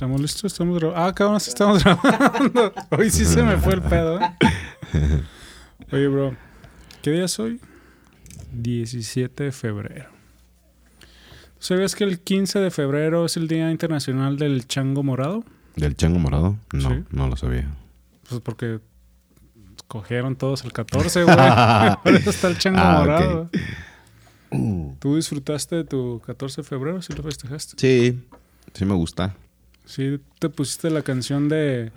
¿Estamos listos? ¿Estamos grabando? Ah, cabrón, sí estamos grabando. Hoy sí se me fue el pedo. ¿eh? Oye, bro, ¿qué día es hoy? 17 de febrero. ¿Sabías que el 15 de febrero es el Día Internacional del Chango Morado? ¿Del chango morado? No, Sí. no lo sabía. Pues porque cogieron todos el 14, güey. Por eso está el chango Ah, morado. ¿Tú disfrutaste de tu 14 de febrero? ¿Sí lo festejaste? Sí, sí me gusta. Sí, te pusiste la canción de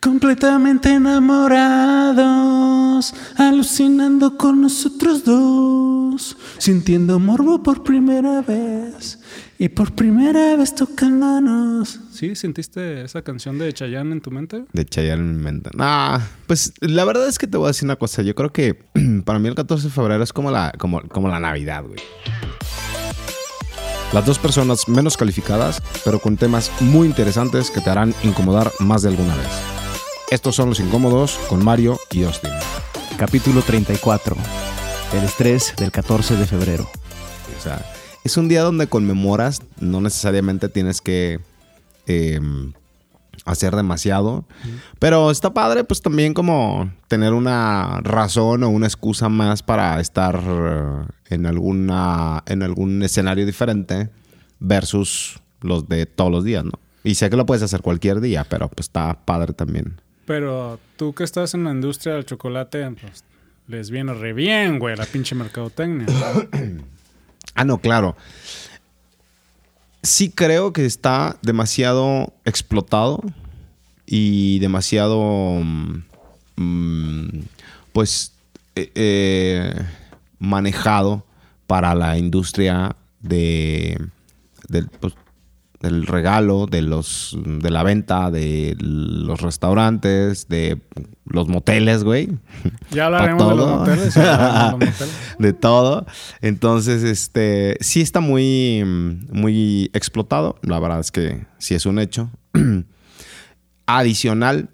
Completamente enamorados, alucinando con nosotros dos, sintiendo morbo por primera vez y por primera vez tocándonos. ¿Sí? ¿Sentiste esa canción de Chayanne en tu mente? De Chayanne en mi mente. Nah, pues la verdad es que te voy a decir una cosa. Yo creo que para mí el 14 de febrero es como la, como, como la Navidad, güey. Las dos personas menos calificadas, pero con temas muy interesantes que te harán incomodar más de alguna vez. Estos son los incómodos con Mario y Austin. Capítulo 34. El estrés del 14 de febrero. O sea, es un día donde conmemoras, no necesariamente tienes que eh, hacer demasiado, pero está padre pues también como tener una razón o una excusa más para estar eh, en, alguna, en algún escenario diferente versus los de todos los días, ¿no? Y sé que lo puedes hacer cualquier día, pero pues está padre también. Pero tú que estás en la industria del chocolate, pues les viene re bien, güey, la pinche mercadotecnia. Ah, no, claro. Sí creo que está demasiado explotado y demasiado, mm, mm, pues, eh, eh, manejado para la industria de, del, pues, del regalo, de los, de la venta, de los restaurantes, de los moteles, güey Ya hablaremos de los todo. moteles. ya de los moteles. de todo. Entonces, este, sí está muy, muy explotado. La verdad es que sí es un hecho. Adicional,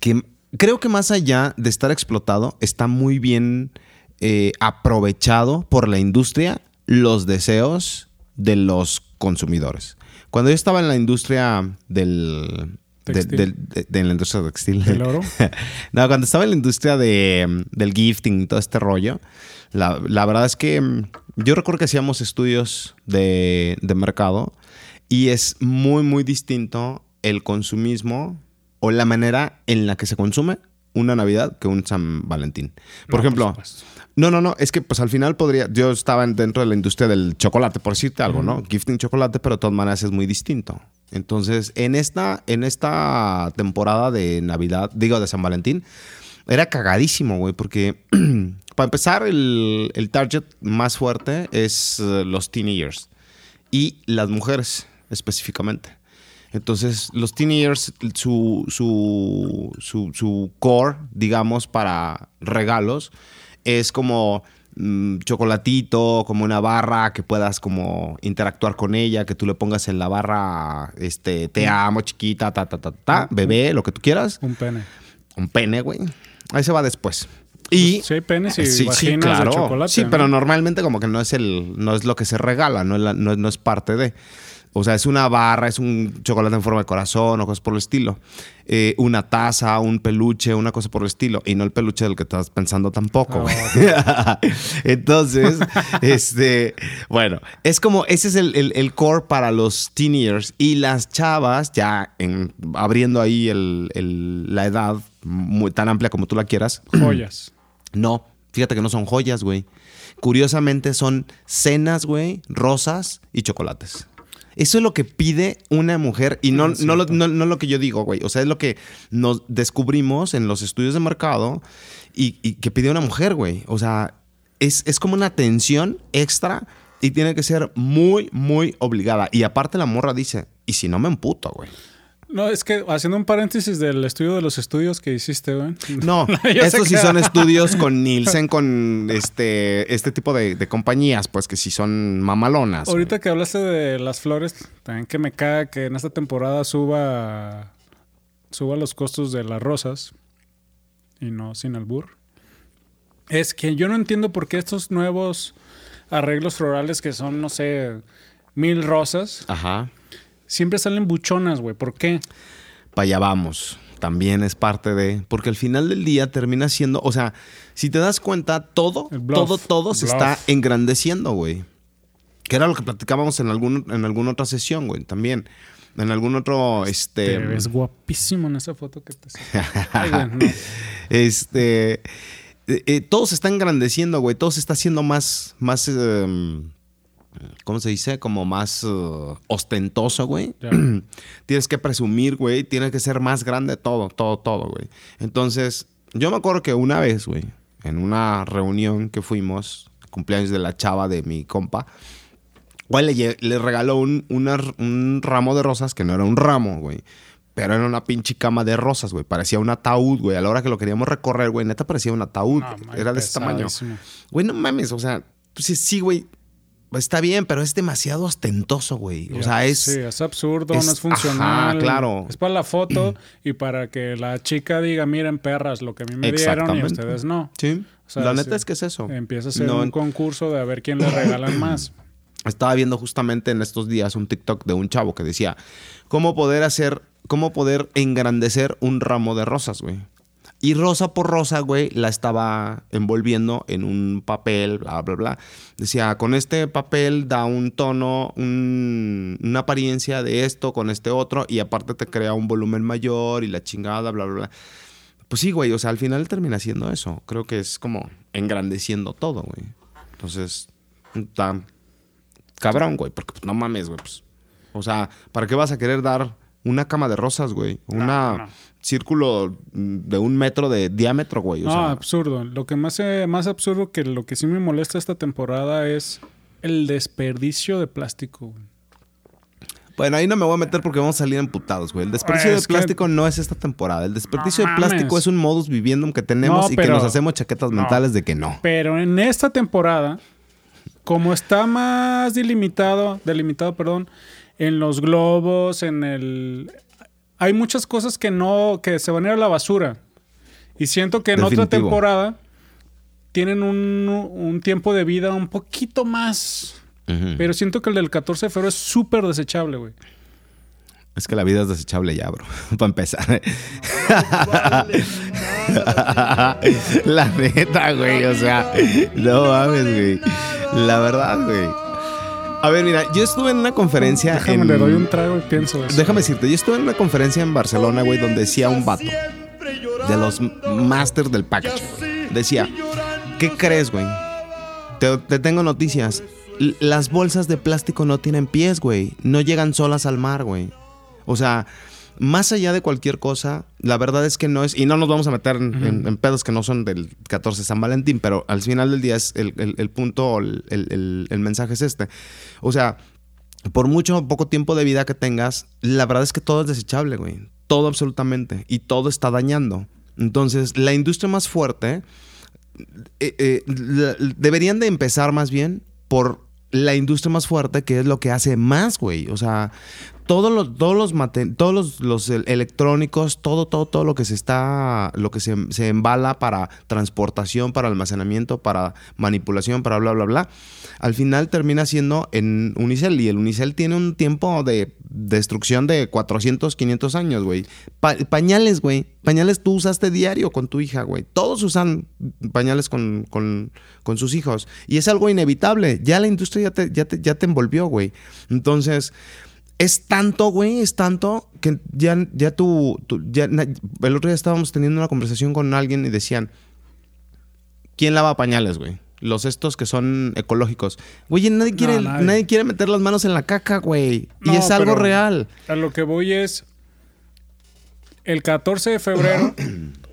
que creo que más allá de estar explotado, está muy bien eh, aprovechado por la industria los deseos de los consumidores. Cuando yo estaba en la industria del... de- de, de la industria textil. ¿Del oro? no, cuando estaba en la industria de, del gifting y todo este rollo, la, la verdad es que mm, yo recuerdo que hacíamos estudios de, de mercado y es muy, muy distinto el consumismo o la manera en la que se consume una Navidad que un San Valentín. Por No, ejemplo, no, no, no, es que pues al final podría, yo estaba en- dentro de la industria del chocolate, por decirte algo, ¿no? Gifting chocolate, pero de todas maneras es muy distinto. Entonces, en esta, en esta temporada de Navidad, digo de San Valentín, era cagadísimo, güey, porque para empezar, el, el target más fuerte es eh, los teenagers y las mujeres específicamente. Entonces, los teenagers, su, su, su, su core, digamos, para regalos, es como mm, chocolatito, como una barra que puedas como interactuar con ella, que tú le pongas en la barra, este, te amo, chiquita, ta, ta, ta, ta, bebé, lo que tú quieras. Un pene. Un pene, güey. Ahí se va después. Y Sí hay penes y Sí, sí, vaginas claro. de chocolate. Sí, ¿no? pero normalmente como que no es el, no es lo que se regala, no es, la- no, es- no es parte de. O sea, es una barra, es un chocolate en forma de corazón o cosas por el estilo. Eh, una taza, un peluche, una cosa por el estilo. Y no el peluche del que estás pensando tampoco, güey. Entonces, este, bueno, es como, ese es el, el- el core para los teenagers. Y las chavas, ya en- abriendo ahí el- la edad muy, tan amplia como tú la quieras, Joyas. no, fíjate que no son joyas, güey. Curiosamente son cenas, güey, rosas y chocolates. Eso es lo que pide una mujer y no, no, lo, no- no lo que yo digo, güey. O sea, es lo que nos descubrimos en los estudios de mercado y, y que pide una mujer, güey. O sea, es, es como una atención extra y tiene que ser muy, muy obligada. Y aparte la morra dice, y si no me emputo, güey. No, es que haciendo un paréntesis del estudio de los estudios que hiciste, güey. No, estos sí son estudios con Nielsen, con este, este tipo de, de compañías, pues que sí son mamalonas. Ahorita que hablaste de las flores, también que me caga que en esta temporada suba suba los costos de las rosas y no sin albur. Es que yo no entiendo por qué estos nuevos arreglos florales que son, no sé, mil rosas, Ajá. Siempre salen buchonas, güey. ¿Por qué? para allá vamos. También es parte de. Porque al final del día termina siendo. O sea, si te das cuenta, todo, bluff. todo, todo se está engrandeciendo, güey. Que era lo que platicábamos en, algún, en alguna otra sesión, güey. También. En algún otro. Este. Te ves guapísimo en esa foto que te Ay, no. Este. eh, eh, todo se está engrandeciendo, güey. Todo se está haciendo más. Más. eh, ¿Cómo se dice? Como más eh, ostentoso, güey. Tienes que presumir, güey. Tienes que ser más grande todo, todo, todo, güey. Entonces, yo me acuerdo que una vez, güey, en una reunión que fuimos, cumpleaños de la chava de mi compa, güey, le, regaló un, una- un ramo de rosas que no era un ramo, güey. Pero era una pinche cama de rosas, güey. Parecía un ataúd, güey. A la hora que lo queríamos recorrer, güey, neta parecía un ataúd. No, man, era de ese tamaño. Güey, no mames, o sea, pues sí, sí, güey. Está bien, pero es demasiado ostentoso, güey. O sea, es. Sí, es absurdo, es- no es funcional. ajá, claro. Es para la foto y para que la chica diga, miren, perras, lo que a mí me dieron y ustedes no. Sí. O sea, la neta sí. es que es eso. Empieza a ser No, un concurso de a ver quién le regalan más. Estaba viendo justamente en estos días un TikTok de un chavo que decía cómo poder hacer, cómo poder engrandecer un ramo de rosas, güey. Y rosa por rosa, güey, la estaba envolviendo en un papel, bla, bla, bla. Decía, con este papel da un tono, un- una apariencia de esto con este otro, y aparte te crea un volumen mayor y la chingada, bla, bla, bla. Pues sí, güey, o sea, al final termina siendo eso. Creo que es como engrandeciendo todo, güey. Entonces, está cabrón, güey, porque pues, no mames, güey. Pues. O sea, ¿para qué vas a querer dar una cama de rosas, güey? Una no. círculo de un metro de diámetro, güey. O No, sea, absurdo. Lo que más, eh, más absurdo que lo que sí me molesta esta temporada es el desperdicio de plástico. güey. bueno, ahí no me voy a meter porque vamos a salir emputados, güey. El desperdicio de que- plástico no es esta temporada. El desperdicio No de plástico mames. es un modus viviendum que tenemos No, y que nos hacemos chaquetas no. mentales de que no. Pero en esta temporada, como está más delimitado, delimitado, perdón, en los globos, en el... Hay muchas cosas que no, que se van a ir a la basura. Y siento que en otra temporada tienen un, un tiempo de vida un poquito más... Pero siento que el del 14 de febrero es súper desechable, güey. Es que la vida es desechable ya, bro. Para empezar. la neta, güey. O sea, no mames, güey. La verdad, güey. A ver, mira, yo estuve en una conferencia. Déjame, en- le doy un trago y pienso eso. Déjame decirte, yo estuve en una conferencia en Barcelona, güey, donde decía un vato de los masters del packaging. güey. Decía, ¿qué crees, güey? Te, te tengo noticias. L- Las bolsas de plástico no tienen pies, güey. No llegan solas al mar, güey. O sea, más allá de cualquier cosa, la verdad es que no es. Y no nos vamos a meter en, en- en pedos que no son del 14 de San Valentín, pero al final del día es el, el- el punto, el, el- el- el mensaje es este. O sea, por mucho o poco tiempo de vida que tengas, la verdad es que todo es desechable, güey. Todo absolutamente. Y todo está dañando. Entonces, la industria más fuerte eh, eh, la- deberían de empezar más bien por la industria más fuerte, que es lo que hace más, güey. O sea, todos los, todos los, todos los, los el- electrónicos, todo, todo, todo lo que se está, lo que se, se embala para transportación, para almacenamiento, para manipulación, para bla, bla, bla, al final termina siendo en Unicel. Y el Unicel tiene un tiempo de destrucción de 400, 500 años, güey. Pa- pañales, güey. Pañales tú usaste diario con tu hija, güey. Todos usan pañales con, con- con sus hijos. Y es algo inevitable. Ya la industria ya te, ya te, ya te envolvió, güey. Entonces, es tanto, güey, es tanto que ya, ya tú, tú- ya, el otro día estábamos teniendo una conversación con alguien y decían, ¿quién lava pañales, güey? Los estos que son ecológicos. Güey, nadie quiere, nadie. nadie. quiere meter las manos en la caca, güey. Y es algo real. A lo que voy es. El 14 de febrero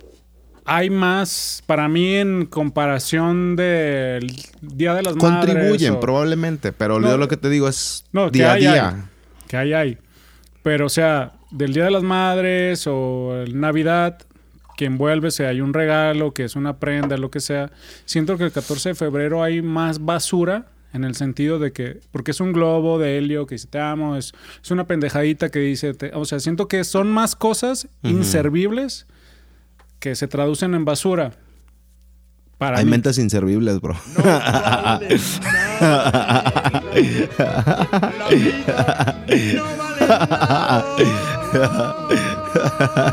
hay más, para mí, en comparación del Día de las Madres. Contribuyen, o- probablemente, pero No, yo lo que te digo es día a día. hay. Que hay, hay. Pero, o sea, del Día de las Madres o el Navidad, que envuelve, si hay un regalo, que es una prenda, lo que sea. Siento que el 14 de febrero hay más basura en el sentido de que, porque es un globo de helio que dice te amo, es, es una pendejadita que dice, te- o sea, siento que son más cosas inservibles que se traducen en basura. Para Hay mí. mentes inservibles, bro. La vida no vale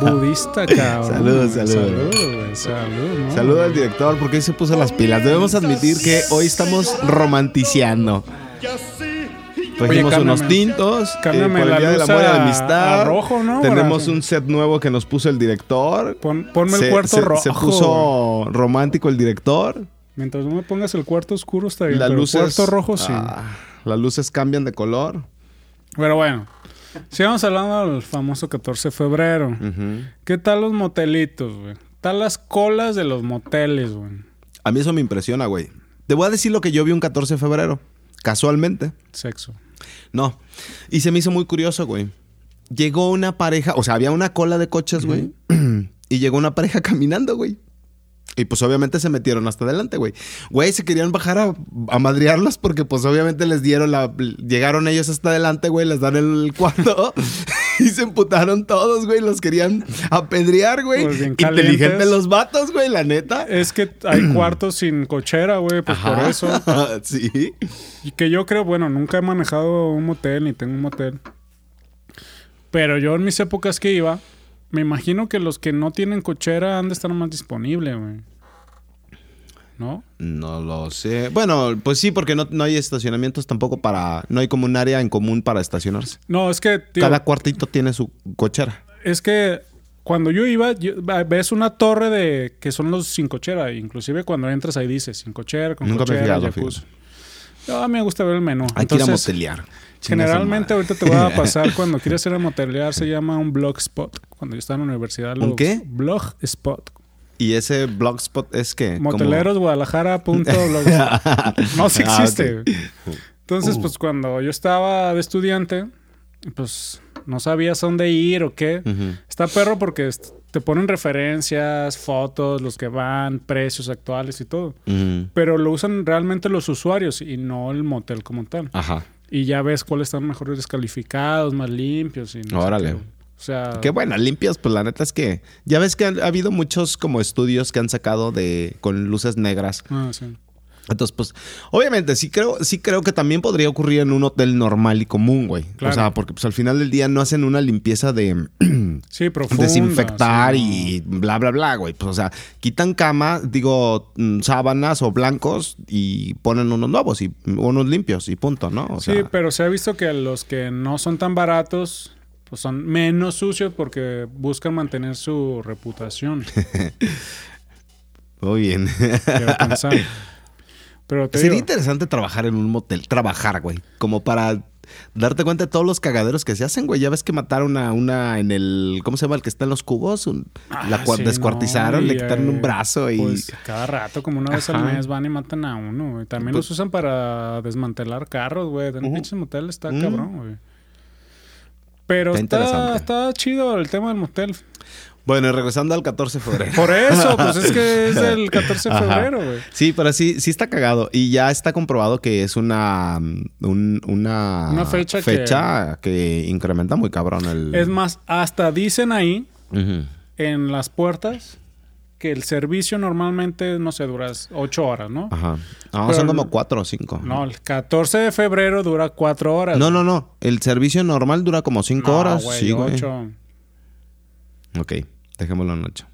Budista, cabrón. Saludos, saludos. Saludos, güey. Salud, ¿no? Saludo al director porque hoy se puso las pilas. Debemos admitir que hoy estamos romanticiando. Trajimos unos tintos eh, cámbiame por el la Día del Amor y la Amistad. a rojo, ¿no? Tenemos un set nuevo que nos puso el director. Pon- ponme se, el cuarto se- rojo. se puso romántico el director. Mientras no me pongas el cuarto oscuro está bien. Las pero luces, el cuarto rojo sí. ah, las luces cambian de color. Pero bueno. Sigamos hablando del famoso 14 de febrero. ¿Qué tal los motelitos, güey? ¿Qué tal las colas de los moteles, güey? A mí eso me impresiona, güey. Te voy a decir lo que yo vi un 14 de febrero. Casualmente. Sexo. No. Y se me hizo muy curioso, güey. Llegó una pareja, o sea, había una cola de coches, güey. y llegó una pareja caminando, güey. Y pues obviamente se metieron hasta adelante, güey. Güey, se querían bajar a, a madrearlos porque pues obviamente les dieron la... Llegaron ellos hasta adelante, güey, les dan el cuarto y se emputaron todos, güey. Los querían apedrear, güey. Pues Inteligentes los vatos, güey, la neta. Es que hay cuartos sin cochera, güey, pues por eso. sí. Y que yo creo, bueno, nunca he manejado un motel ni tengo un motel. Pero yo en mis épocas que iba, me imagino que los que no tienen cochera han de estar más disponibles, güey. ¿No? No lo sé. Bueno, pues sí, porque no, no hay estacionamientos tampoco para... No hay como un área en común para estacionarse. No, es que, tío, Cada cuartito tiene su cochera. es que cuando yo iba, yo- ves una torre de que son los sin cochera. Inclusive cuando entras ahí dice sin cochera, con Nunca me he cochera, fijado, jacuzzi. No, a mí me gusta ver el menú. Hay que ir a motelear. Generalmente ahorita te voy a pasar cuando quieres ir a motelear se llama un blogspot. Cuando yo estaba en la universidad. ¿Un qué? Blogspot. ¿Y ese blogspot es qué? Motelerosguadalajara.blogspot. no, sí Ah, existe. ok. güey. Entonces, pues cuando yo estaba de estudiante, pues no sabías a dónde ir o qué. Está perro porque te ponen referencias, fotos, los que van, precios actuales y todo. Pero lo usan realmente los usuarios y no el motel como tal. Ajá. Y ya ves cuáles están mejor descalificados, más limpios. Y no sé Órale. qué. O sea, Qué bueno, limpios, pues la neta es que... Ya ves que ha, ha habido muchos como estudios que han sacado de... Con luces negras. ah, sí. Entonces, pues, obviamente, sí creo, sí creo que también podría ocurrir en un hotel normal y común, güey. Claro. O sea, porque pues al final del día no hacen una limpieza de Sí, profunda. desinfectar sí, y bla, bla, bla, güey. Pues, o sea, quitan cama, digo, mm, sábanas o blancos y ponen unos nuevos y unos limpios y punto, ¿no? O Sí, sea, pero se ha visto que los que no son tan baratos, pues son menos sucios porque buscan mantener su reputación. muy bien. quiero pensar. Pero Sería digo, interesante trabajar en un motel, trabajar, güey, como para darte cuenta de todos los cagaderos que se hacen, güey. Ya ves que mataron a una en el, ¿cómo se llama? El que está en los cubos. Un- la Ah, cua- sí, descuartizaron, no, le quitaron eh, un brazo y... Pues cada rato, como una vez al mes, van y matan a uno. güey. También Pues- los usan para desmantelar carros, güey. En Ujú. pinches motel está cabrón, güey. Pero Está está, interesante. está chido el tema del motel. Bueno, y regresando al 14 de febrero. Por eso, pues es que es el 14 de Ajá. febrero, güey. Sí, pero sí, sí está cagado. Y ya está comprobado que es una, un- una, Una fecha que- que... incrementa muy cabrón el... Es más, hasta dicen ahí en las puertas que el servicio normalmente, no sé, dura 8 horas, ¿no? Ajá. No, son como cuatro o cinco. No, el 14 de febrero dura 4 horas. No, no, no. El servicio normal dura como cinco No, horas. sí, güey. ocho. Ok, dejémoslo en ocho.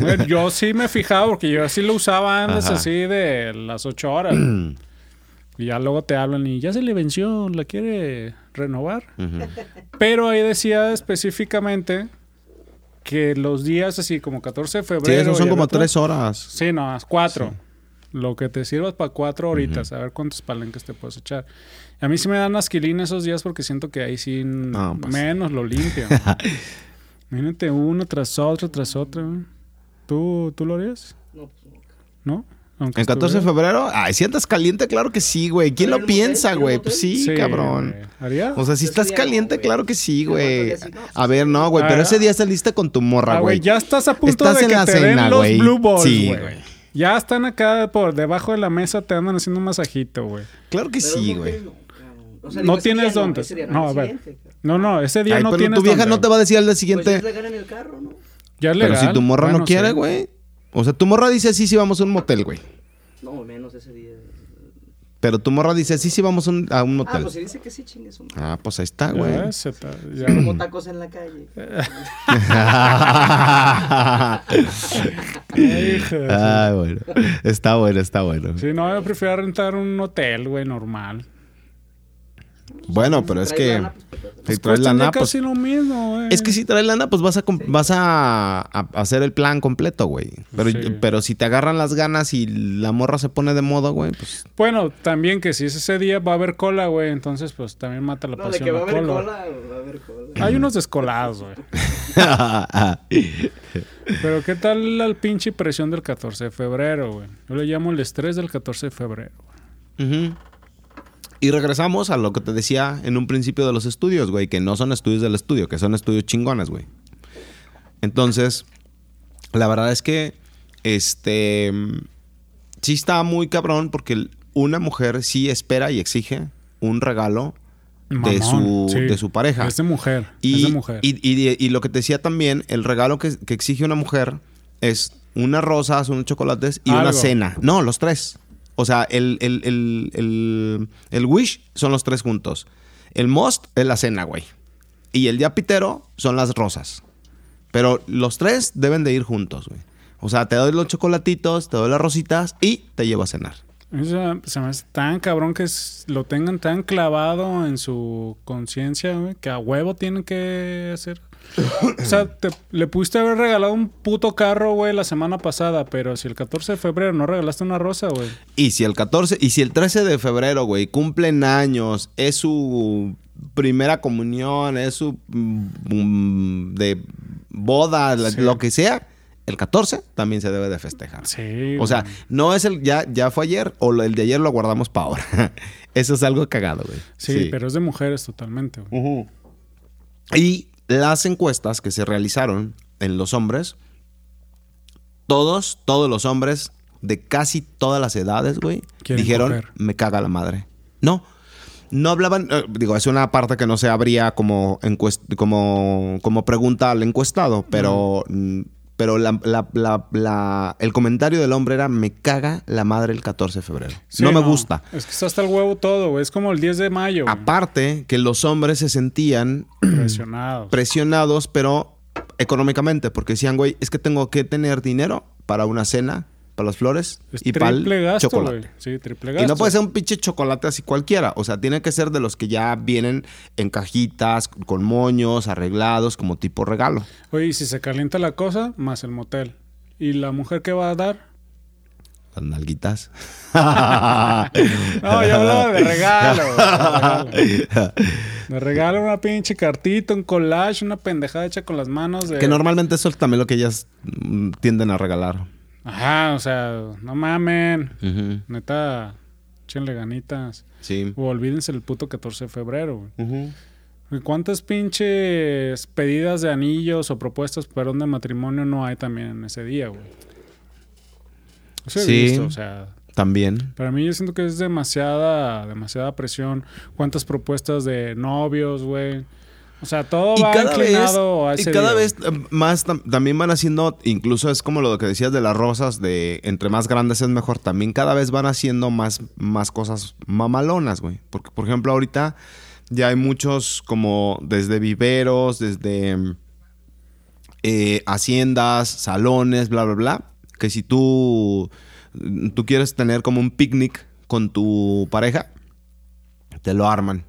Bueno, yo sí me he fijado porque yo sí lo usaba antes Ajá. así de las 8 horas. y ya luego te hablan y ya se le venció, la quiere renovar. Pero ahí decía específicamente que los días así como 14 de Sí, febrero. esos y son como otro- tres horas. Sí, no, cuatro. Lo que te sirvas para cuatro horitas, a ver cuántos palenques te puedes echar. Y a mí sí me dan asquilina esos días porque siento que ahí sí No, pues. menos lo limpio. Imagínate uno tras otro, tras otro. ¿Tú, ¿tú lo harías? No, pues no. ¿No? Aunque ¿En 14 de febrero? Ay, si andas caliente, claro que sí, güey. ¿Quién ¿Pero lo piensa, ¿En un güey? Pues sí, Sí, cabrón. ¿Haría? O sea, si estás caliente, no, claro que sí, El güey. no, A ver, no, güey, pero Ah, ese día saliste con tu morra, Ah, güey. ya estás a punto Estás de en que la te cena, den los blue balls, Sí, güey. Ya están acá por debajo de la mesa, te andan haciendo un masajito, güey. Claro que Pero sí, güey. no, cabrón. O sea, No digo, ese tienes día dónde. día No, a ver. No, no, ese día Ay, no pero tienes tu vieja dónde. no te va a decir al día Pues siguiente. es legal en el carro, ¿no? Ya es pero si tu morra Bueno, no quiere, sí. güey. O sea, tu morra dice sí, sí, vamos a un motel, güey. No, menos ese día. Pero tu morra dice, sí, sí, vamos a un, a un Ah, hotel. pues si dice que sí, chingue su madre. Ah, pues ahí está, güey. ves, se ta- ya- Como tacos en la calle. Hijo de- ah, bueno. Está bueno, está bueno. Sí, no, yo prefiero rentar un hotel, güey, normal. Bueno, pero es que lana, pues, si Pues traes lana, pues casi lo mismo, güey. Es que si traes lana, pues vas a, vas a, a hacer el plan completo, güey. Pero, Sí. pero si te agarran las ganas y la morra se pone de moda, güey, pues... Bueno, también que si es ese día va a haber cola, güey, entonces pues también mata la No, de pasión que va a haber cola. cola, va a haber cola. Hay unos descolados, güey. Pero ¿qué tal la pinche presión del 14 de febrero, güey? Yo le llamo el estrés del 14 de febrero. güey. Ujú. Y regresamos a lo que te decía en un principio de los estudios, güey, que no son estudios del estudio, que son estudios chingones, güey. Entonces, la verdad es que, este, sí está muy cabrón porque una mujer sí espera y exige un regalo de su, sí. de su pareja. Es de mujer. Y, es de mujer. y, y- y lo que te decía también, el regalo que, que exige una mujer es unas rosas, unos chocolates y una cena. No, los tres. O sea, el, el, el, el, wish son los tres juntos. El most es la cena, güey. Y el día pitero son las rosas. Pero los tres deben de ir juntos, güey. O sea, te doy los chocolatitos, te doy las rositas y te llevo a cenar. Eso se me hace tan cabrón que lo tengan tan clavado en su conciencia, güey, que a huevo tienen que hacer. O sea, te- le pudiste haber regalado un puto carro, güey, la semana pasada, pero si el 14 de febrero no regalaste una rosa, güey. Y si el 14, y si el 13 de febrero, güey, cumplen años, es su primera comunión, es su mm, de boda, Sí. lo que sea, el 14 también se debe de festejar. Sí. O sea, no es el ya ya fue ayer o el de ayer lo guardamos para ahora. Eso es algo cagado, güey. Sí, pero es de mujeres totalmente, güey. Y las encuestas que se realizaron en los hombres, todos, todos los hombres de casi todas las edades, güey, dijeron, coger. me caga la madre. No, no hablaban, eh, digo, es una parte que no se abría como, encuest- como, como pregunta al encuestado, pero, mm, pero la- la- la- la- el comentario del hombre era, me caga la madre el 14 de febrero. Sí, no me gusta. Es que está hasta el huevo todo, güey. Es como el 10 de mayo, güey. Aparte que los hombres se sentían Presionados. presionados, pero económicamente, porque decían, güey, es que tengo que tener dinero para una cena, para las flores Es y para el gasto, chocolate. Sí, triple Y gasto. no puede ser un pinche chocolate así cualquiera. O sea, tiene que ser de los que ya vienen en cajitas, con moños, arreglados, como tipo regalo. Oye, y si se calienta la cosa, más el motel. ¿Y la mujer qué va a dar? Las nalguitas. No, yo hablaba de regalo. güey, de regalo. De regalo una pinche cartita, un collage, una pendejada hecha con las manos de... que normalmente eso es también lo que ellas mm, tienden a regalar. Ajá, o sea, no mamen. Neta, échenle ganitas. Sí. O olvídense el puto 14 de febrero, güey. ¿Cuántas pinches pedidas de anillos o propuestas, perdón, de matrimonio no hay también en ese día, güey? Eso Sí. visto, o sea... También. Para mí yo siento que es demasiada, demasiada presión. ¿Cuántas propuestas de novios, güey? O sea, todo va inclinado a y cada día, vez eh, más tam- también van haciendo, incluso es como lo que decías de las rosas, de entre más grandes es mejor, también cada vez van haciendo más, más cosas mamalonas, güey. Porque, por ejemplo, ahorita ya hay muchos como desde viveros, desde mm, eh, haciendas, salones, bla, bla, bla, que si tú, tú quieres tener como un picnic con tu pareja, te lo arman.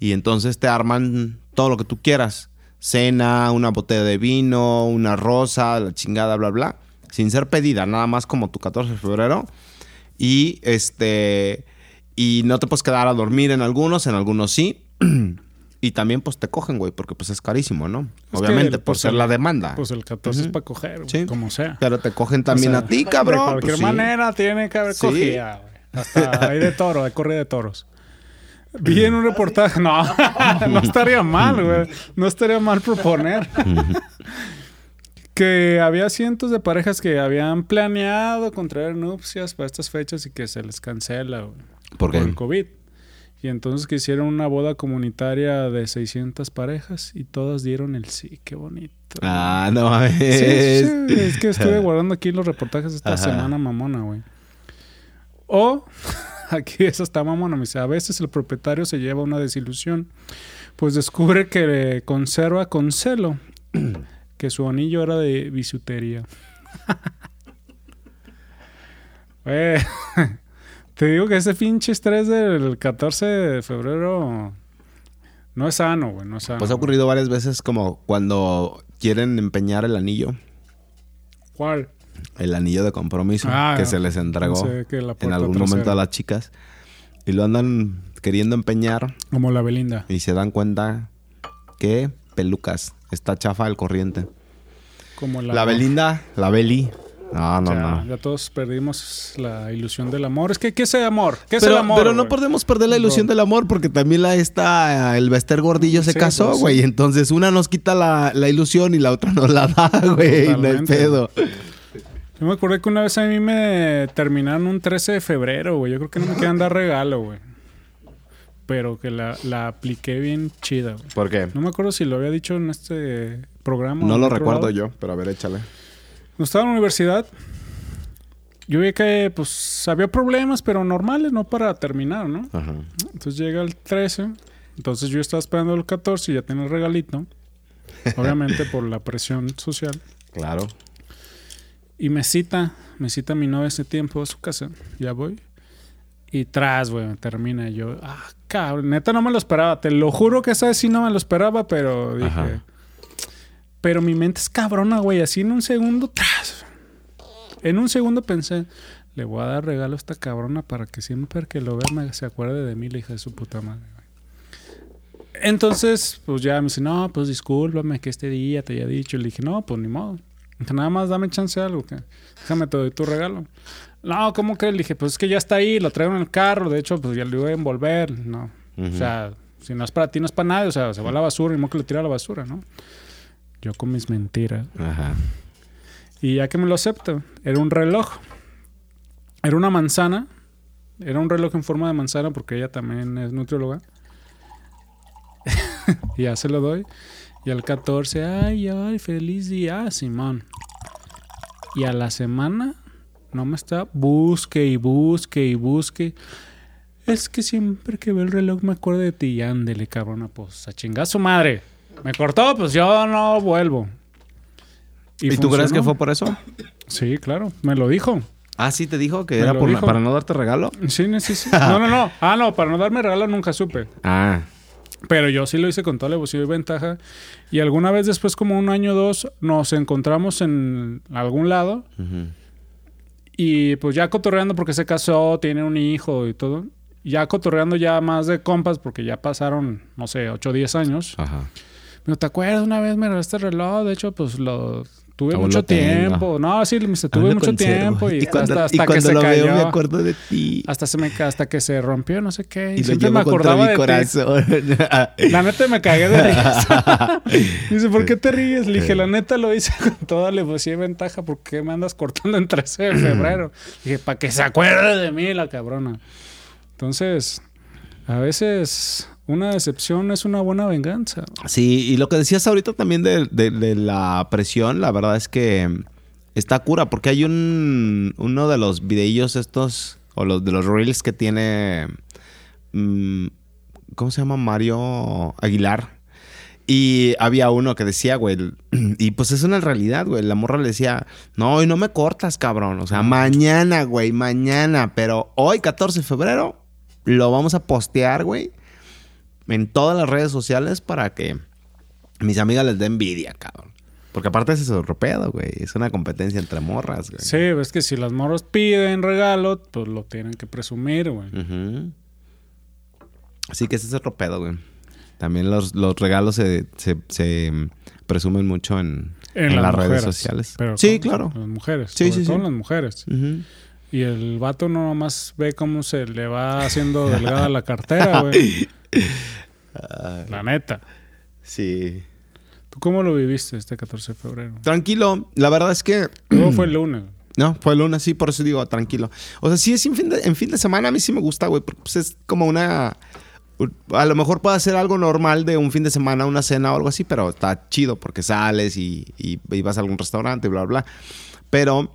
Y entonces te arman todo lo que tú quieras. Cena, una botella de vino, una rosa, la chingada, bla, bla. Sin ser pedida, nada más como tu 14 de febrero. Y este. Y no te puedes quedar a dormir en algunos, en algunos sí. y también, pues te cogen, güey, porque pues es carísimo, ¿no? Es Obviamente, por ser el- la demanda. Pues el 14 es para coger, güey, Sí. como sea. Pero te cogen también O sea, a ti, De cabrón. cualquier pues sí. manera tiene que haber Sí. cogida, güey. Hasta hay de toro, hay corrida de toros. Vi en un reportaje, no, no estaría mal, güey. No estaría mal proponer. que había cientos de parejas que habían planeado contraer nupcias para estas fechas y que se les cancela, güey. ¿Por qué? el COVID. Y entonces que hicieron una boda comunitaria de 600 parejas y todas dieron el sí. Qué bonito. Ah, no mames. Sí, sí, es que estuve guardando aquí los reportajes esta Ajá. semana mamona, güey. O aquí eso está mamona. Me dice, a veces el propietario se lleva una desilusión, pues descubre que conserva con celo que su anillo era de bisutería. Te digo que ese pinche estrés del 14 de febrero no es sano, güey, no es sano. Pues ha ocurrido varias veces como cuando quieren empeñar el anillo, ¿Cuál? El anillo de compromiso Ah, que se les entregó la en algún momento trasera. a las chicas y lo andan queriendo empeñar Como la Belinda. y se dan cuenta que pelucas está chafa el corriente. Como la, La, Belinda, la Beli. No, no, ya, no. ya todos perdimos la ilusión del amor. Es que, ¿qué es el amor? ¿Qué es Pero, el amor? pero no podemos perder la ilusión Bro. del amor porque también la esta, el Bester Gordillo se Sí, casó, pues, güey. sí. Entonces una nos quita la, la ilusión y la otra nos la da, güey. No hay pedo. Yo me acordé que una vez a mí me terminaron un 13 de febrero, güey. Yo creo que no me querían dar regalo, güey. Pero que la, la apliqué bien chida, güey. ¿Por qué? No me acuerdo si lo había dicho en este programa. No lo recuerdo lado. yo, pero a ver, échale. Cuando estaba en la universidad, yo vi que pues había problemas, pero normales, no para terminar, ¿no? Ajá. Entonces llega el 13. Entonces yo estaba esperando el 14 y ya tenía el regalito. Obviamente por la presión social. Claro. Y me cita, me cita mi novia ese tiempo a su casa. Ya voy. Y tras, güey, me termina. Y yo, ah, cabrón, neta no me lo esperaba. Te lo juro que esa vez sí no me lo esperaba, pero dije. Ajá. Pero mi mente es cabrona, güey. Así en un segundo, tras. En un segundo pensé, le voy a dar regalo a esta cabrona para que siempre que lo vea me se acuerde de mí, la hija de su puta madre. güey. Entonces, pues ya me dice, no, pues discúlpame que este día te haya dicho. Le dije, no, pues ni modo. Dije, nada más dame chance de algo. Que, déjame te doy tu regalo. No, ¿cómo crees? Le dije, pues es que ya está ahí, lo traigo en el carro. De hecho, pues ya lo iba a envolver. No. O sea, si no es para ti, no es para nadie. O sea, se va a la basura y no que lo tira a la basura, ¿no? Yo con mis mentiras. Ajá. Y ya que me lo acepto, era un reloj. Era una manzana. Era un reloj en forma de manzana porque ella también es nutrióloga. y ya se lo doy. Y al 14, ay, ay, feliz día, Simón. Y a la semana, no me está, busque y busque y busque. Es que siempre que veo el reloj me acuerdo de ti. Y ándele, cabrona, pues a chingar su madre. Me cortó, pues yo no vuelvo. ¿Y, tú crees que fue por eso? Sí, claro, me lo dijo. Ah, sí, te dijo que Me era por dijo. para no darte regalo. Sí, sí, sí. No, no, no. Ah, no, para no darme regalo nunca supe. Ah. Pero yo sí lo hice con toda la evolución y ventaja. Y alguna vez después, como un año o dos, nos encontramos en algún lado. Y pues ya cotorreando porque se casó, tiene un hijo y todo. Ya cotorreando ya más de compas porque ya pasaron, no sé, 8 o 10 años. Ajá. Dijo, ¿te acuerdas una vez me regalaste el reloj? De hecho, pues lo tuve Aún mucho tiempo. No, sí, Aún tuve mucho tiempo. Y, Y cuando, hasta, y que se lo cayó. veo me acuerdo de ti. Hasta, se me, ca- hasta que se rompió, no sé qué. Y, Y siempre me acordaba mi de corazón. ti. La neta me cagué de risa. Dice, ¿por qué te ríes? Le dije, la neta lo hice con toda la de ventaja. ¿Por qué me andas cortando en 13 de febrero? dije, para que se acuerde de mí la cabrona. Entonces, a veces una decepción es una buena venganza. Sí, y lo que decías ahorita también de, de- de la presión, la verdad es que está cura, porque hay un uno de los videillos estos, o los de los reels que tiene, mm, ¿cómo se llama? Mario Aguilar. Y había uno que decía, güey, y pues es una realidad, güey. La morra le decía, no, hoy no me cortas, cabrón. O sea, mañana, güey, mañana. Pero hoy, 14 de febrero, lo vamos a postear, güey, en todas las redes sociales para que mis amigas les dé envidia, cabrón. Porque aparte es eso, pedo, güey. Es una competencia entre morras, güey. Sí, es que si las morras piden regalo, pues lo tienen que presumir, güey. Ujú. Así que ese es otro pedo, güey. También los, los regalos se, se- se, presumen mucho en, en las, redes mujeres. sociales. Pero sí, claro. Las mujeres. Sí, sobre sí, todo sí. las mujeres. Ujú. Y el vato no nomás ve cómo se le va haciendo delgada la cartera, güey. La neta. Sí. ¿Tú cómo lo viviste este 14 de febrero? Tranquilo. La verdad es que... Luego fue el lunes. No, fue el lunes, sí, por eso digo tranquilo. O sea, sí es en fin de, en fin de semana, a mí sí me gusta, güey, porque pues, es como una... A lo mejor puede ser algo normal de un fin de semana, una cena o algo así, pero está chido porque sales y, y- y vas a algún restaurante, bla, bla. Pero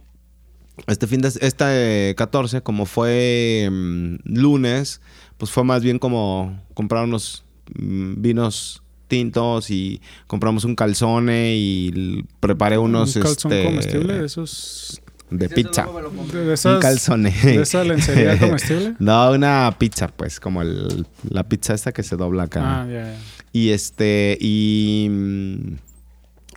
Este fin de este 14, como fue mm, lunes, pues fue más bien como comprar unos mm, vinos tintos y compramos un calzone y preparé unos un calzón este, comestible de esos. de pizza. De, Un calzone. De esa lencería comestible. No, una pizza, pues, como el- la pizza esta que se dobla acá. Ah, ya, ya. Y este, y. mm,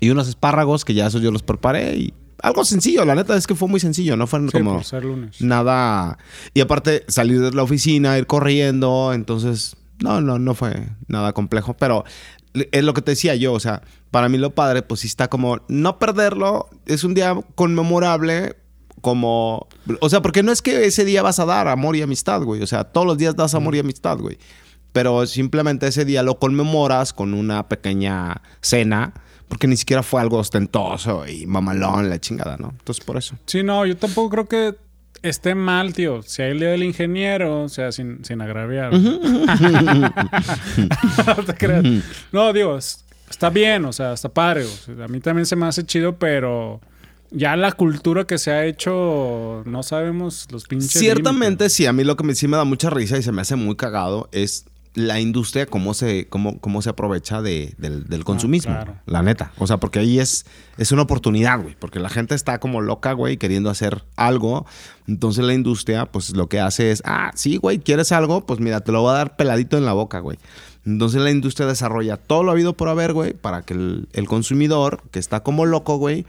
Y unos espárragos que ya esos yo los preparé. Y algo sencillo, la neta es que fue muy sencillo, no fue Sí, como por ser lunes. nada. Y aparte, salir de la oficina, ir corriendo, entonces. No, no, no fue nada complejo. Pero es lo que te decía yo, o sea, para mí lo padre, pues sí está como no perderlo. Es un día conmemorable. Como, o sea, porque no es que ese día vas a dar amor y amistad, güey. O sea, todos los días das amor y amistad, güey. Pero simplemente ese día lo conmemoras con una pequeña cena, porque ni siquiera fue algo ostentoso y mamalón, la chingada, ¿no? Entonces, por eso. Sí, no, yo tampoco creo que esté mal, tío. Si hay el día del ingeniero, o sea, sin, sin agraviar. no te creas. No, digo, es- está bien, o sea, está padre. o sea, a mí también se me hace chido, pero ya la cultura que se ha hecho, no sabemos los pinches. Ciertamente, límites. sí, a mí lo que me, sí me da mucha risa y se me hace muy cagado es la industria, cómo se, cómo, cómo se aprovecha de- del, del consumismo. claro. La neta. O sea, porque ahí es, es una oportunidad, güey. Porque la gente está como loca, güey, queriendo hacer algo. Entonces la industria, pues lo que hace es, ah, sí, güey, ¿quieres algo? Pues mira, te lo voy a dar peladito en la boca, güey. Entonces la industria desarrolla todo lo habido por haber, güey, para que el, el consumidor, que está como loco, güey,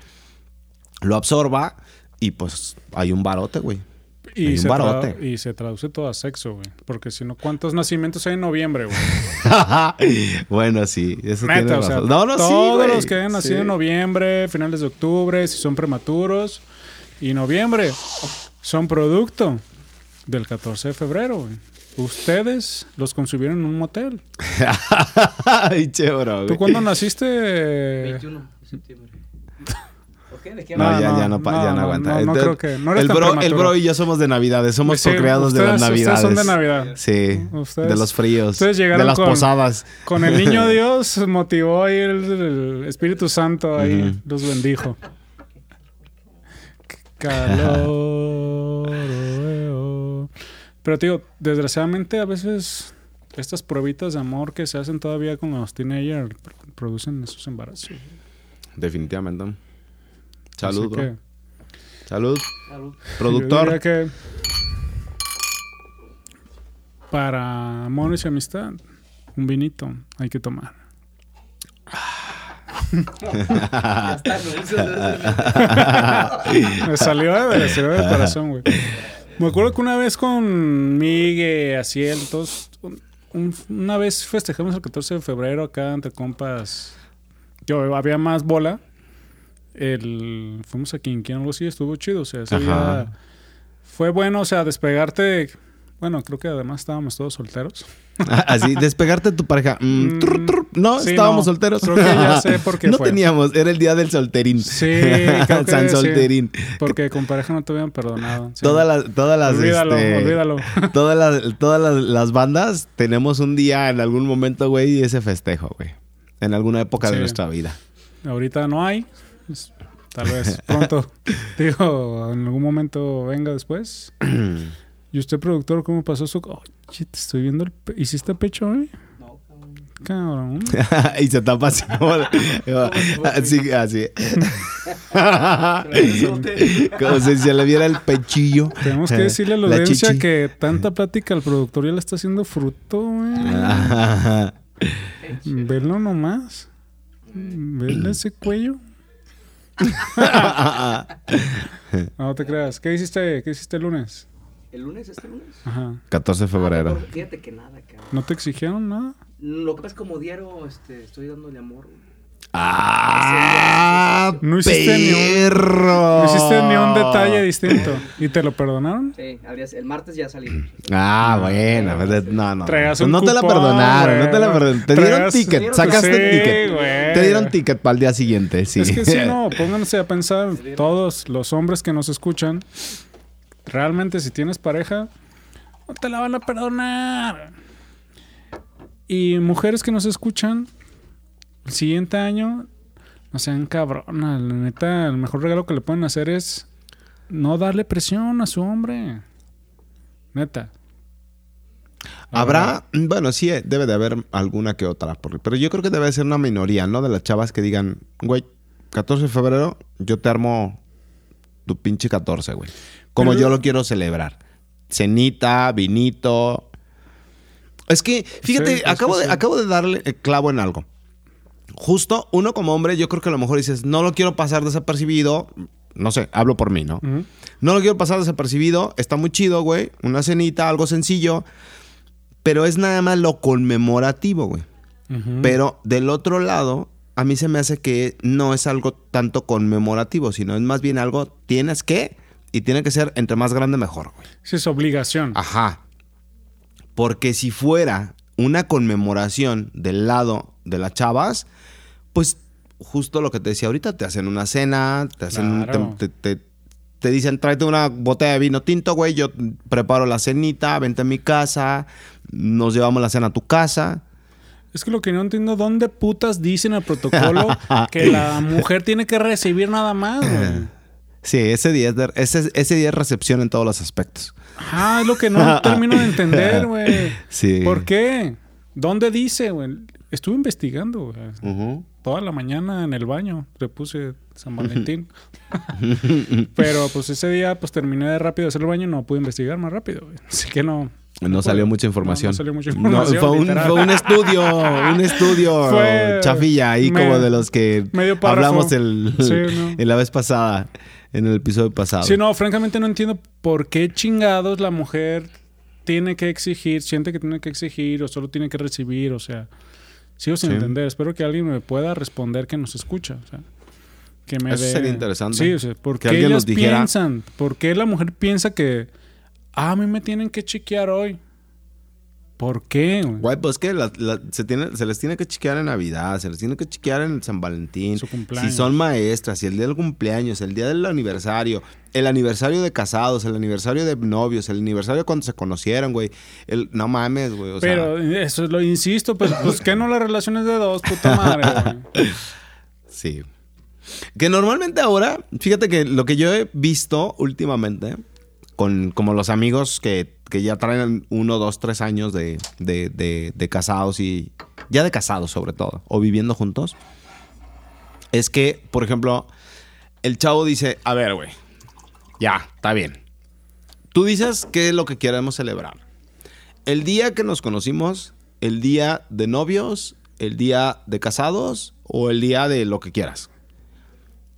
lo absorba y pues hay un barote, güey. Hay Y un se, barote. tra- y se traduce todo a sexo, güey. Porque si no, ¿cuántos nacimientos hay en noviembre, güey? bueno, sí, eso Neta, tiene o sea, razón. no, no, todos los que hayan nacido Sí. en noviembre, finales de octubre, si son prematuros, y noviembre son producto del 14 de febrero, güey. Ustedes los concibieron en un motel. Ay, che, bro, ¿Tú cuándo naciste? 21 de septiembre. ¿Por qué? ¿De qué No, No, ya, no, ya no, no, ya no, no, aguanta. no, no El- creo que- no eres el bro, el bro y yo somos de Navidades, somos Sí, co-creados de las ustedes Navidades. son de Navidad. Sí, Ustedes- de los fríos, ustedes de llegaron las con- posadas. Con el niño Dios motivó ahí el, el Espíritu Santo, ahí los bendijo. Calor. oh, oh. Pero, tío, desgraciadamente a veces estas pruebitas de amor que se hacen todavía con los teenagers pr- producen esos embarazos. Definitivamente. Salud, bro. que, Salud. Salud. yo Productor. diría que para amores y amistad, un vinito hay que tomar. Me salió de, me salió del corazón, güey. Me acuerdo que una vez con Migue, Asiel, todos, un- un- una vez festejamos el 14 de febrero acá entre compas. Yo había más bola. El, fuimos a Quinquín, algo así, estuvo chido. O sea, fue bueno, o sea, despegarte. Bueno, creo que además estábamos todos solteros. Así, despegarte de tu pareja. Mm, Mm. No, sí, estábamos no. solteros. Creo que ya sé por qué No fue. teníamos, era el día del solterín. Sí, creo que San sí. Solterín. Porque con pareja no te habían perdonado. sí. Todas las, todas las, olvídalo, este, olvídalo. Todas las, todas las, las bandas tenemos un día en algún momento, güey, ese festejo, güey. En alguna época de nuestra vida. Ahorita no hay. Pues, Tal vez pronto. Digo, en algún momento venga después. ¿Y usted, productor, cómo pasó su... Oh, shit, estoy viendo el... pe- ¿Hiciste pecho hoy? No, cabrón. Cabrón. y se tapa así como... así, así. como si se le viera el pechillo. Tenemos que decirle a la La audiencia chichi. que tanta plática al productor ya le está haciendo fruto, güey. Ah. Velo nomás. Vele ese cuello. No te creas. ¿Qué hiciste, ¿Qué hiciste el lunes? ¿El lunes? ¿Este lunes? Ajá. 14 de febrero. Ah, Fíjate que nada, cabrón. ¿No te exigieron nada? Lo que pasa es que como diario este, estoy dándole amor. güey. ¡Ah! No hiciste ni un- perro! No hiciste ni un detalle distinto. ¿Y te lo perdonaron? Sí, el martes ya salí. Ah, bueno. pues, No, no. Traías Pues no te la perdonaron, no te la perdonaron. Te dieron ticket, Sí, sacaste Sí, ticket. güey. Te dieron ticket para el día siguiente, sí. Es que sí, no, pónganse a pensar, todos los hombres que nos escuchan, realmente si tienes pareja, no te la van a perdonar. Y mujeres que nos escuchan, el siguiente año, no sean cabronas. La neta, el mejor regalo que le pueden hacer es no darle presión a su hombre. Neta. Habrá, bueno, sí, eh, debe de haber alguna que otra, porque- pero yo creo que debe ser una minoría, ¿no? De las chavas que digan, güey, 14 de febrero, yo te armo tu pinche 14, güey. Como Pero- yo lo quiero celebrar. Cenita, vinito. Es que, fíjate, Sí, acabo, de, acabo de darle el clavo en algo. Justo uno como hombre, yo creo que a lo mejor dices, no lo quiero pasar desapercibido. No sé, hablo por mí, ¿no? No lo quiero pasar desapercibido. Está muy chido, güey. Una cenita, algo sencillo. Pero es nada más lo conmemorativo, güey. Pero del otro lado, a mí se me hace que no es algo tanto conmemorativo, sino es más bien algo tienes que y tiene que ser entre más grande mejor, güey. Sí, es obligación. Ajá. Porque si fuera una conmemoración del lado de las chavas, pues justo lo que te decía ahorita, te hacen una cena, te hacen un- Claro. te, te- te- te dicen, tráete una botella de vino tinto, güey, yo preparo la cenita, vente a mi casa, nos llevamos la cena a tu casa. Es que lo que no entiendo, ¿dónde putas dicen el protocolo que la mujer tiene que recibir nada más, güey? Sí, ese día es, de- ese, ese día es recepción en todos los aspectos. Ah, es lo que no termino de entender, güey. Sí. ¿Por qué? ¿Dónde dice, güey? Estuve investigando. Toda la mañana en el baño le puse San Valentín. Pero pues ese día pues terminé de rápido de hacer el baño y no pude investigar más rápido. Así que no. No salió mucha información. No, no salió mucha No, información, fue, un, literal. fue un estudio, un estudio Fue- chafilla ahí como de los que hablamos el, Sí, no. en la vez pasada, en el episodio pasado. Sí, no, francamente no entiendo por qué chingados la mujer tiene que exigir, siente que tiene que exigir o solo tiene que recibir, o sea, sigo sin Sí. entender. Espero que alguien me pueda responder que nos escucha, o sea, que me Eso sería interesante. Sí, o sea, ¿por Que qué alguien ellas nos dijera- piensan? ¿Por qué la mujer piensa que ah, a mí me tienen que chequear hoy? ¿Por qué? güey? Pues que la- la- se, tiene, se les tiene que chequear en Navidad, se les tiene que chequear en San Valentín. Su cumpleaños. Si son maestras, si el día del cumpleaños, el día del aniversario, el aniversario de casados, el aniversario de novios, el aniversario cuando se conocieron, güey. El, no mames, güey. o sea, Pero eso lo insisto, pues, pues que no las relaciones de dos, puta madre, güey. Sí. Que normalmente ahora, fíjate que lo que yo he visto últimamente, con como los amigos que, que ya traen uno, dos, tres años de, de- de- de casados y ya de casados sobre todo, o viviendo juntos, es que, por ejemplo, el chavo dice, a ver, güey, ya, está bien. Tú dices qué es lo que queremos celebrar. El día que nos conocimos, el día de novios, el día de casados o el día de lo que quieras.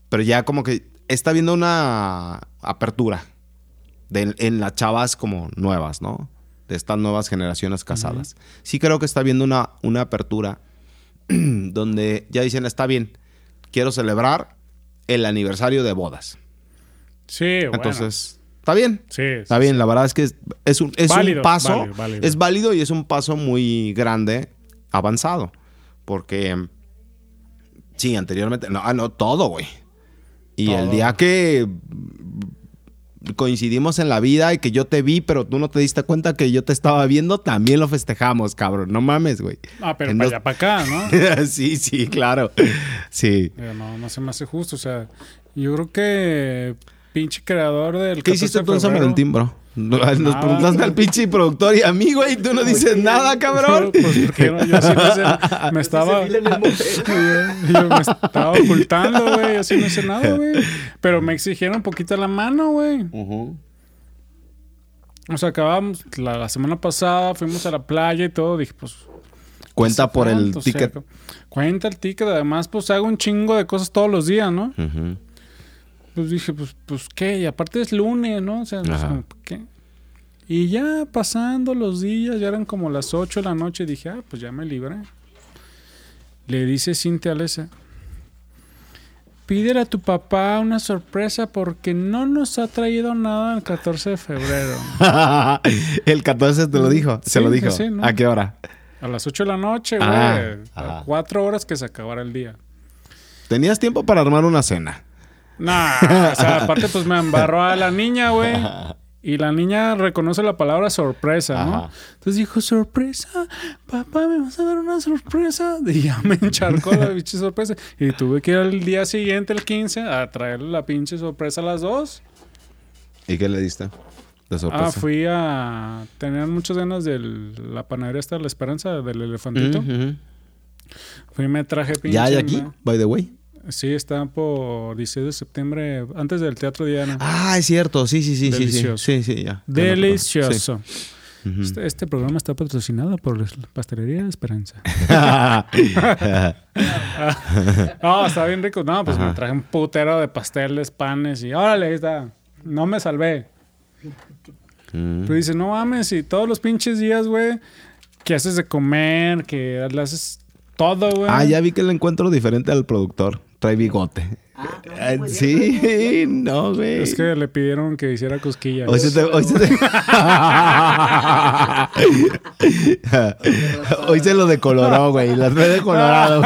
Pero ya como que está viendo una apertura de- en las chavas como nuevas, ¿no? De estas nuevas generaciones casadas. Sí creo que está viendo una, una apertura donde ya dicen, está bien, quiero celebrar el aniversario de bodas. Sí, bueno. Entonces, está bien. sí, Está bien, la verdad es que es, es un, es un paso, válido, válido. es válido y es un paso muy grande, avanzado. Porque, sí, anteriormente, no, ah, no, todo, güey. Y el día que coincidimos en la vida y que yo te vi, pero tú no te diste cuenta que yo te estaba viendo, también lo festejamos, cabrón. No mames, güey. Ah, pero En para dos- allá, para acá, ¿no? sí, sí, claro. Sí. No, no se me hace justo. O sea, yo creo que pinche creador del. ¿Qué 14 hiciste tú en San Valentín, bro? Nos Nada, preguntaste al pinche productor y a mí, güey, y tú no dices nada, cabrón. Pues porque no, yo sí no sé. Me estaba. Yo me estaba ocultando, güey. Así no hice nada, güey. Pero me exigieron un poquito la mano, güey. Ujú. O sea, acabamos la, la semana pasada, fuimos a la playa y todo. Dije, pues. Cuenta por el. O sea, ticket. cuenta el ticket. Además, pues hago un chingo de cosas todos los días, ¿no? Ujú. Pues dije, pues, pues qué, y aparte es lunes, ¿no? O sea, no sé, Ajá. como, ¿qué? Y ya pasando los días, ya eran como las 8 de la noche, dije, ah, pues ya me libré. Le dice Cintia Alesa, pídele a tu papá una sorpresa porque no nos ha traído nada el 14 de febrero. el 14 te lo dijo. Se Sí, lo dijo. sí, ¿no? ¿A qué hora? A las 8 de la noche, güey. Ah, a ajá. cuatro horas que se acabara el día. Tenías tiempo para armar una cena. Nah, o sea, aparte pues me embarró a la niña, güey. Y la niña reconoce la palabra sorpresa, ¿no? Ajá. Entonces dijo, sorpresa, papá, ¿me vas a dar una sorpresa? Y ya me encharcó la pinche sorpresa. Y tuve que ir al día siguiente, el 15, a traerle la pinche sorpresa a las dos. ¿Y qué le diste? De sorpresa. Ah, fui a tener muchas ganas de la panadería esta La Esperanza del elefantito. Fui y me traje pinche. ¿Ya hay aquí, by the way? Sí, está por 16 de septiembre, antes del Teatro Diana. Ah, es cierto. Sí, sí, sí, sí, sí. Delicioso. Sí, sí, ya. Delicioso. Sí. Este, este programa está patrocinado por la Pastelería de Esperanza. No, está bien rico. No, pues Ajá. me traje un putero de pasteles, panes y órale, ahí está. No me salvé. Mm. Pero dice, no mames, y todos los pinches días, güey, que haces de comer, que le haces todo, güey. Ah, ya vi que le encuentro diferente al productor. Trae bigote. Eh, sí, no, güey. Es que le pidieron que hiciera cosquillas. Hoy se te... Hoy se, te- Hoy se lo decoloró, güey. Las trae de colorado.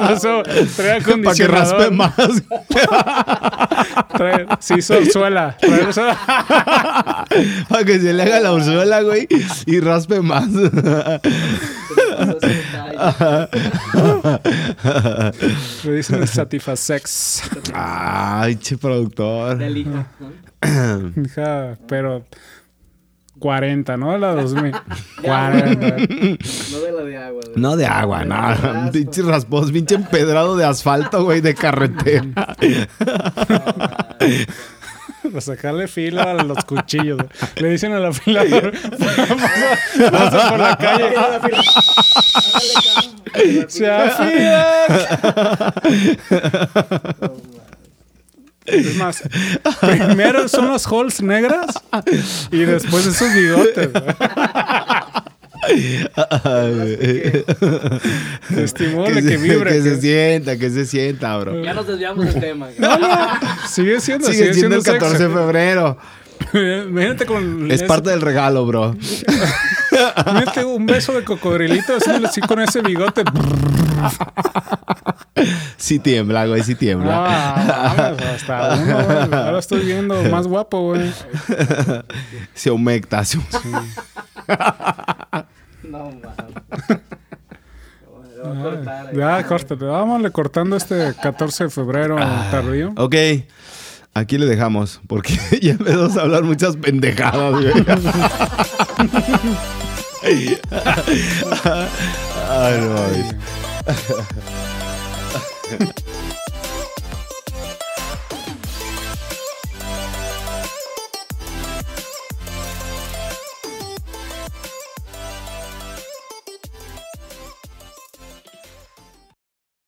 Pasó, trae Para que raspe más. Trae- se hizo orzuela. Para que se le haga la orzuela, güey. Y raspe más. Le dicen Satisfacex. Ay, che productor. Delija, Hija, pero 40, ¿no? La 2000. 40. No de la de agua. de- No de agua, de no. Pinche rasposo, pinche empedrado de asfalto, güey, de carretera. Para sacarle fila a los cuchillos. Le dicen a la fila. pasa, por la calle. Se. Es más, primero son las holes negras y después esos bigotes. Estimula que, se, vibre. que se que- sienta, que se sienta, bro. Ya nos desviamos del tema. No, no, sigue siendo, Sigue siendo el 14 de febrero. Imagínate con Es ese- parte del regalo, bro. Imagínate un beso de cocodrilito así con ese bigote. Sí tiembla, güey, sí tiembla. Ah, mames, hasta uno, güey. Ahora estoy viendo más guapo, güey. Se humecta. se- No, mames. Lo voy a cortar ahí. Ya, córtate. Vámonos cortando este 14 de febrero tardío. Ok. Aquí le dejamos, porque ya empezamos a hablar muchas pendejadas, güey. Ay, no mames.